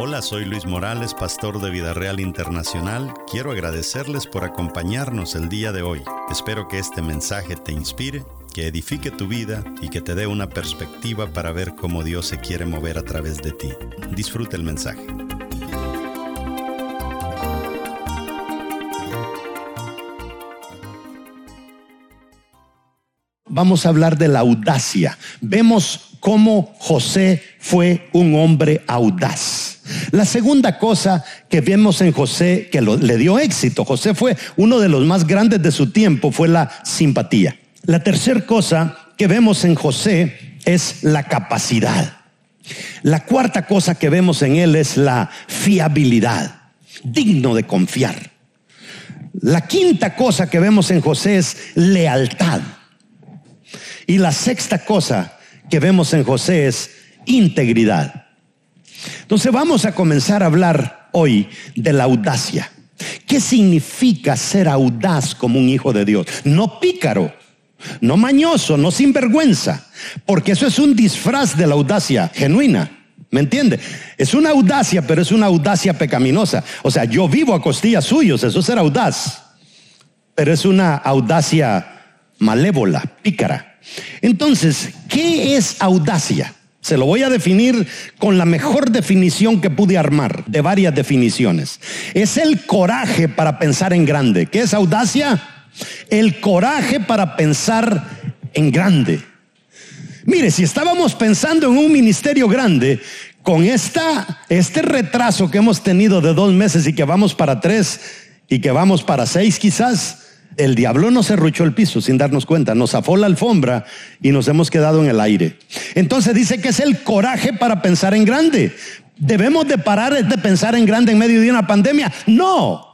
Hola, soy Luis Morales, pastor de Vida Real Internacional. Quiero agradecerles por acompañarnos el día de hoy. Espero que este mensaje te inspire, que edifique tu vida y que te dé una perspectiva para ver cómo Dios se quiere mover a través de ti. Disfruta el mensaje. Vamos a hablar de la audacia. Vemos cómo José fue un hombre audaz. La segunda cosa que vemos en José que le dio éxito, José fue uno de los más grandes de su tiempo, fue la simpatía. La tercera cosa que vemos en José es la capacidad. La cuarta cosa que vemos en él es la fiabilidad, digno de confiar. La quinta cosa que vemos en José es lealtad. Y la sexta cosa que vemos en José es integridad. Entonces vamos a comenzar a hablar hoy de la audacia. ¿Qué significa ser audaz como un hijo de Dios? No pícaro, no mañoso, no sinvergüenza, porque eso es un disfraz de la audacia genuina. ¿Me entiende? Es una audacia, pero es una audacia pecaminosa. O sea, yo vivo a costillas suyos, eso es ser audaz. Pero es una audacia malévola, pícara. Entonces, ¿qué es audacia? Se lo voy a definir con la mejor definición que pude armar, de varias definiciones. Es el coraje para pensar en grande. ¿Qué es audacia? El coraje para pensar en grande. Mire, si estábamos pensando en un ministerio grande, con esta, este retraso que hemos tenido de dos meses y que vamos para tres y que vamos para seis quizás, el diablo nos serruchó el piso sin darnos cuenta, nos zafó la alfombra y nos hemos quedado en el aire. Entonces dice que es el coraje para pensar en grande. ¿Debemos de parar de pensar en grande en medio de una pandemia? No.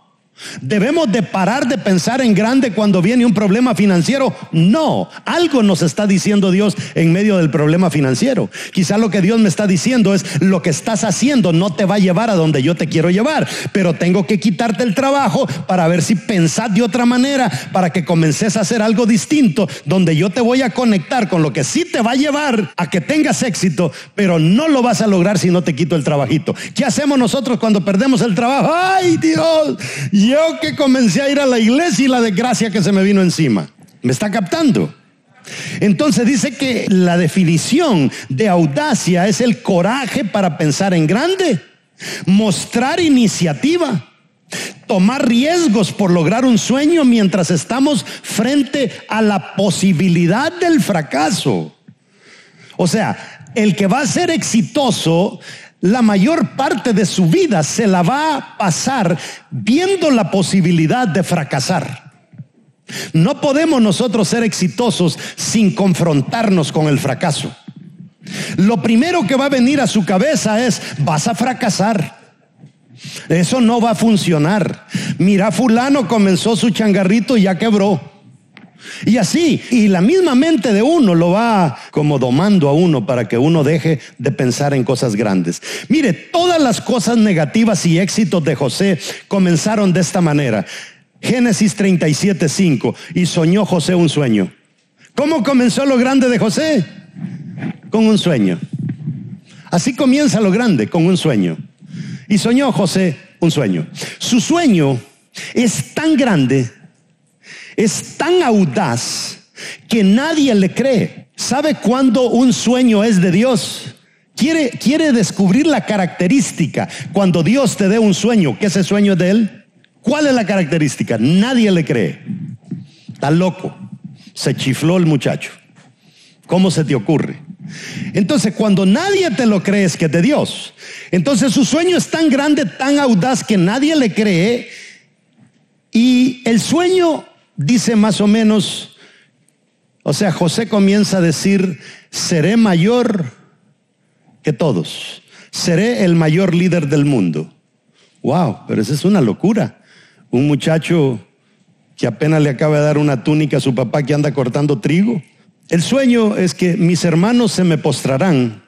¿Debemos de parar de pensar en grande cuando viene un problema financiero? No, algo nos está diciendo Dios en medio del problema financiero. Quizá lo que Dios me está diciendo es lo que estás haciendo no te va a llevar a donde yo te quiero llevar, pero tengo que quitarte el trabajo para ver si pensás de otra manera, para que comences a hacer algo distinto, donde yo te voy a conectar con lo que sí te va a llevar a que tengas éxito, pero no lo vas a lograr si no te quito el trabajito. ¿Qué hacemos nosotros cuando perdemos el trabajo? ¡Ay, Dios! Yo que comencé a ir a la iglesia y la desgracia que se me vino encima. ¿Me está captando? Entonces dice que la definición de audacia es el coraje para pensar en grande, mostrar iniciativa, tomar riesgos por lograr un sueño mientras estamos frente a la posibilidad del fracaso. O sea, el que va a ser exitoso la mayor parte de su vida se la va a pasar viendo la posibilidad de fracasar. No podemos nosotros ser exitosos sin confrontarnos con el fracaso. Lo primero que va a venir a su cabeza es, vas a fracasar. Eso no va a funcionar. Mira, fulano comenzó su changarrito y ya quebró. Y así, y la misma mente de uno lo va como domando a uno para que uno deje de pensar en cosas grandes. Mire, todas las cosas negativas y éxitos de José comenzaron de esta manera. Génesis 37, 5. Y soñó José un sueño. ¿Cómo comenzó lo grande de José? Con un sueño. Así comienza lo grande, con un sueño. Y soñó José un sueño. Su sueño es tan grande es tan audaz que nadie le cree. ¿Sabe cuándo un sueño es de Dios? Quiere, quiere descubrir la característica cuando Dios te dé un sueño, que ese sueño es de Él. ¿Cuál es la característica? Nadie le cree. Está loco. Se chifló el muchacho. ¿Cómo se te ocurre? Entonces, cuando nadie te lo cree es que es de Dios. Entonces, su sueño es tan grande, tan audaz que nadie le cree. Y el sueño dice más o menos, o sea, José comienza a decir, seré mayor que todos, seré el mayor líder del mundo. Wow, pero esa es una locura. Un muchacho que apenas le acaba de dar una túnica a su papá que anda cortando trigo. El sueño es que mis hermanos se me postrarán.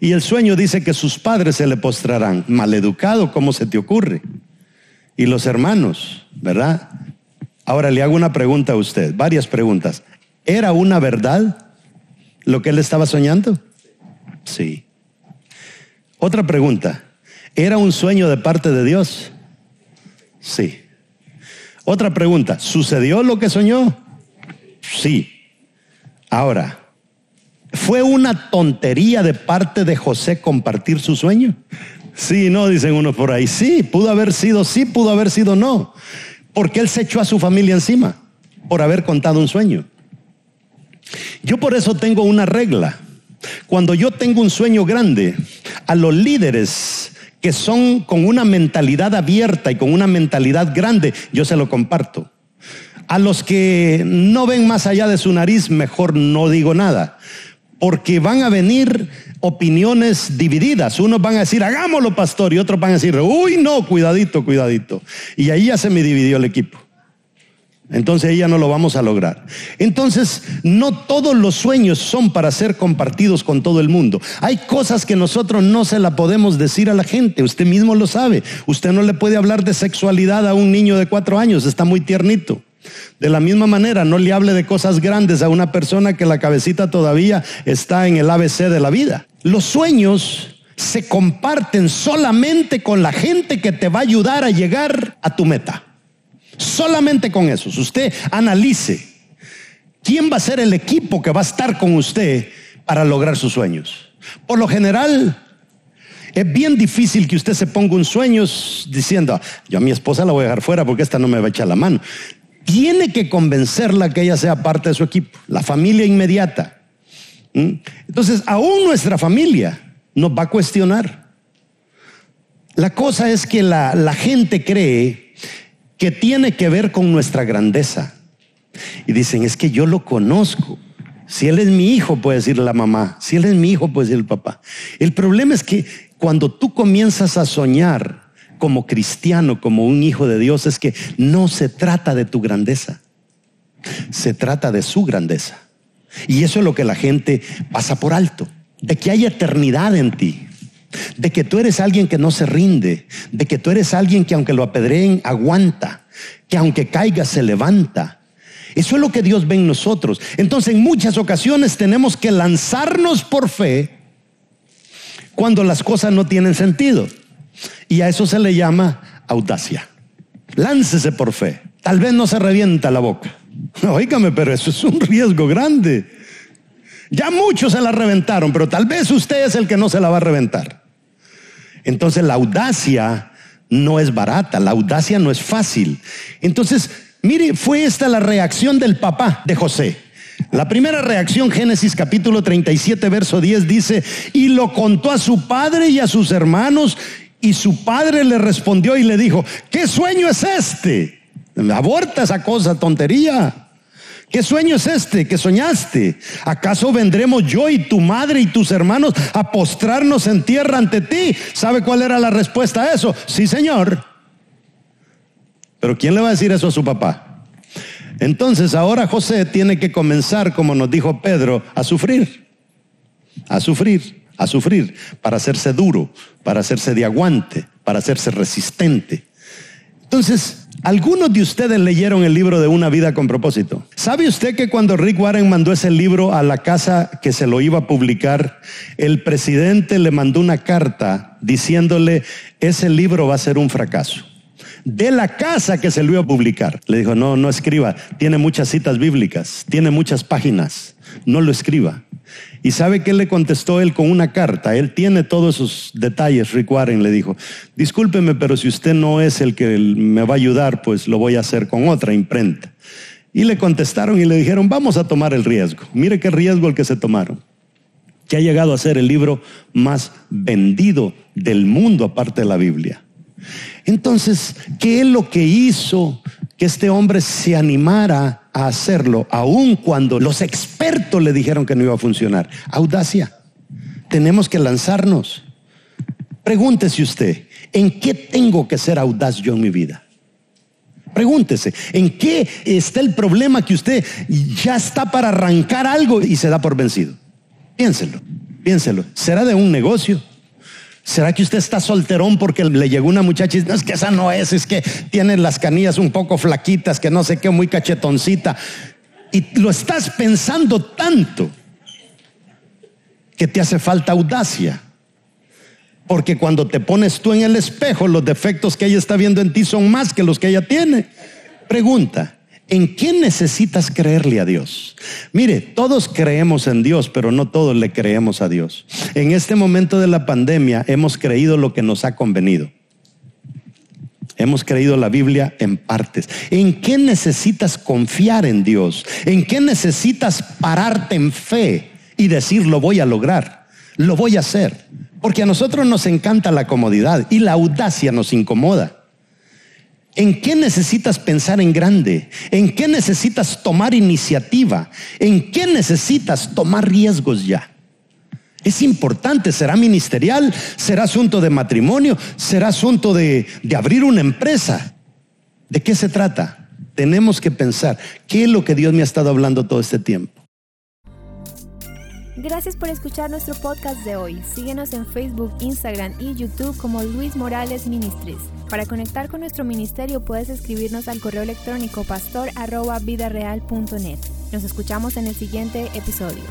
Y el sueño dice que sus padres se le postrarán. Maleducado, ¿cómo se te ocurre? Y los hermanos, ¿verdad? Ahora le hago una pregunta a usted, varias preguntas. ¿Era una verdad lo que él estaba soñando? Sí. Otra pregunta. ¿Era un sueño de parte de Dios? Sí. Otra pregunta, ¿sucedió lo que soñó? Sí. Ahora, ¿fue una tontería de parte de José compartir su sueño? Sí, no, dicen unos por ahí. Sí, pudo haber sido sí, pudo haber sido no. Porque él se echó a su familia encima por haber contado un sueño. Yo por eso tengo una regla. Cuando yo tengo un sueño grande, a los líderes que son con una mentalidad abierta y con una mentalidad grande, yo se lo comparto. A los que no ven más allá de su nariz, mejor no digo nada, porque van a venir opiniones divididas. Unos van a decir, hagámoslo, pastor, y otros van a decir, uy, no, cuidadito, cuidadito. Y ahí ya se me dividió el equipo. Entonces ahí ya no lo vamos a lograr. Entonces, no todos los sueños son para ser compartidos con todo el mundo. Hay cosas que nosotros no se la podemos decir a la gente. Usted mismo lo sabe. Usted no le puede hablar de sexualidad a un niño de cuatro años. Está muy tiernito. De la misma manera, no le hable de cosas grandes a una persona que la cabecita todavía está en el ABC de la vida. Los sueños se comparten solamente con la gente que te va a ayudar a llegar a tu meta. Solamente con eso. Usted analice quién va a ser el equipo que va a estar con usted para lograr sus sueños. Por lo general, es bien difícil que usted se ponga un sueño diciendo, yo a mi esposa la voy a dejar fuera porque esta no me va a echar la mano. Tiene que convencerla que ella sea parte de su equipo, la familia inmediata. ¿Mm? Entonces, aún nuestra familia nos va a cuestionar. La cosa es que la, la gente cree que tiene que ver con nuestra grandeza. Y dicen, es que yo lo conozco. Si él es mi hijo, puede decir la mamá. Si él es mi hijo, puede decir el papá. El problema es que cuando tú comienzas a soñar como cristiano, como un hijo de Dios, es que no se trata de tu grandeza. Se trata de su grandeza. Y eso es lo que la gente pasa por alto. De que hay eternidad en ti de que tú eres alguien que no se rinde, de que tú eres alguien que aunque lo apedreen, aguanta, que aunque caiga, se levanta. Eso es lo que Dios ve en nosotros. Entonces, en muchas ocasiones tenemos que lanzarnos por fe cuando las cosas no tienen sentido. Y a eso se le llama audacia. Láncese por fe. Tal vez no se revienta la boca. Oígame, pero eso es un riesgo grande. Ya muchos se la reventaron, pero tal vez usted es el que no se la va a reventar. Entonces la audacia no es barata, la audacia no es fácil. Entonces, mire, fue esta la reacción del papá de José. La primera reacción, Génesis capítulo 37, verso 10, dice, y lo contó a su padre y a sus hermanos, y su padre le respondió y le dijo, ¿qué sueño es este? Aborta esa cosa, tontería. ¿Qué sueño es este que soñaste? ¿Acaso vendremos yo y tu madre y tus hermanos a postrarnos en tierra ante ti? ¿Sabe cuál era la respuesta a eso? Sí, Señor. Pero ¿quién le va a decir eso a su papá? Entonces ahora José tiene que comenzar, como nos dijo Pedro, a sufrir, a sufrir, a sufrir, para hacerse duro, para hacerse de aguante, para hacerse resistente. Entonces, algunos de ustedes leyeron el libro de Una vida con propósito. ¿Sabe usted que cuando Rick Warren mandó ese libro a la casa que se lo iba a publicar, el presidente le mandó una carta diciéndole, ese libro va a ser un fracaso? De la casa que se lo iba a publicar. Le dijo, no, no escriba, tiene muchas citas bíblicas, tiene muchas páginas, no lo escriba. ¿Y sabe qué le contestó él con una carta? Él tiene todos esos detalles. Rick Warren le dijo, discúlpeme, pero si usted no es el que me va a ayudar, pues lo voy a hacer con otra imprenta. Y le contestaron y le dijeron, vamos a tomar el riesgo. Mire qué riesgo el que se tomaron. Que ha llegado a ser el libro más vendido del mundo aparte de la Biblia. Entonces, ¿qué es lo que hizo que este hombre se animara a hacerlo, aun cuando los expertos le dijeron que no iba a funcionar. Audacia. Tenemos que lanzarnos. Pregúntese usted, ¿en qué tengo que ser audaz yo en mi vida? Pregúntese, ¿en qué está el problema que usted ya está para arrancar algo y se da por vencido? Piénselo, piénselo. ¿Será de un negocio? ¿Será que usted está solterón porque le llegó una muchacha y dice, no es que esa no es, es que tiene las canillas un poco flaquitas, que no sé qué, muy cachetoncita? Y lo estás pensando tanto que te hace falta audacia. Porque cuando te pones tú en el espejo, los defectos que ella está viendo en ti son más que los que ella tiene. Pregunta, ¿en quién necesitas creerle a Dios? Mire, todos creemos en Dios, pero no todos le creemos a Dios. En este momento de la pandemia hemos creído lo que nos ha convenido. Hemos creído la Biblia en partes. ¿En qué necesitas confiar en Dios? ¿En qué necesitas pararte en fe y decir lo voy a lograr? Lo voy a hacer. Porque a nosotros nos encanta la comodidad y la audacia nos incomoda. ¿En qué necesitas pensar en grande? ¿En qué necesitas tomar iniciativa? ¿En qué necesitas tomar riesgos ya? Es importante, será ministerial, será asunto de matrimonio, será asunto de, de, abrir una empresa. ¿De qué se trata? Tenemos que pensar, ¿qué es lo que Dios me ha estado hablando todo este tiempo? Gracias por escuchar nuestro podcast de hoy. Síguenos en Facebook, Instagram y YouTube como Luis Morales Ministries. Para conectar con nuestro ministerio puedes escribirnos al correo electrónico pastor.vidareal.net. Nos escuchamos en el siguiente episodio.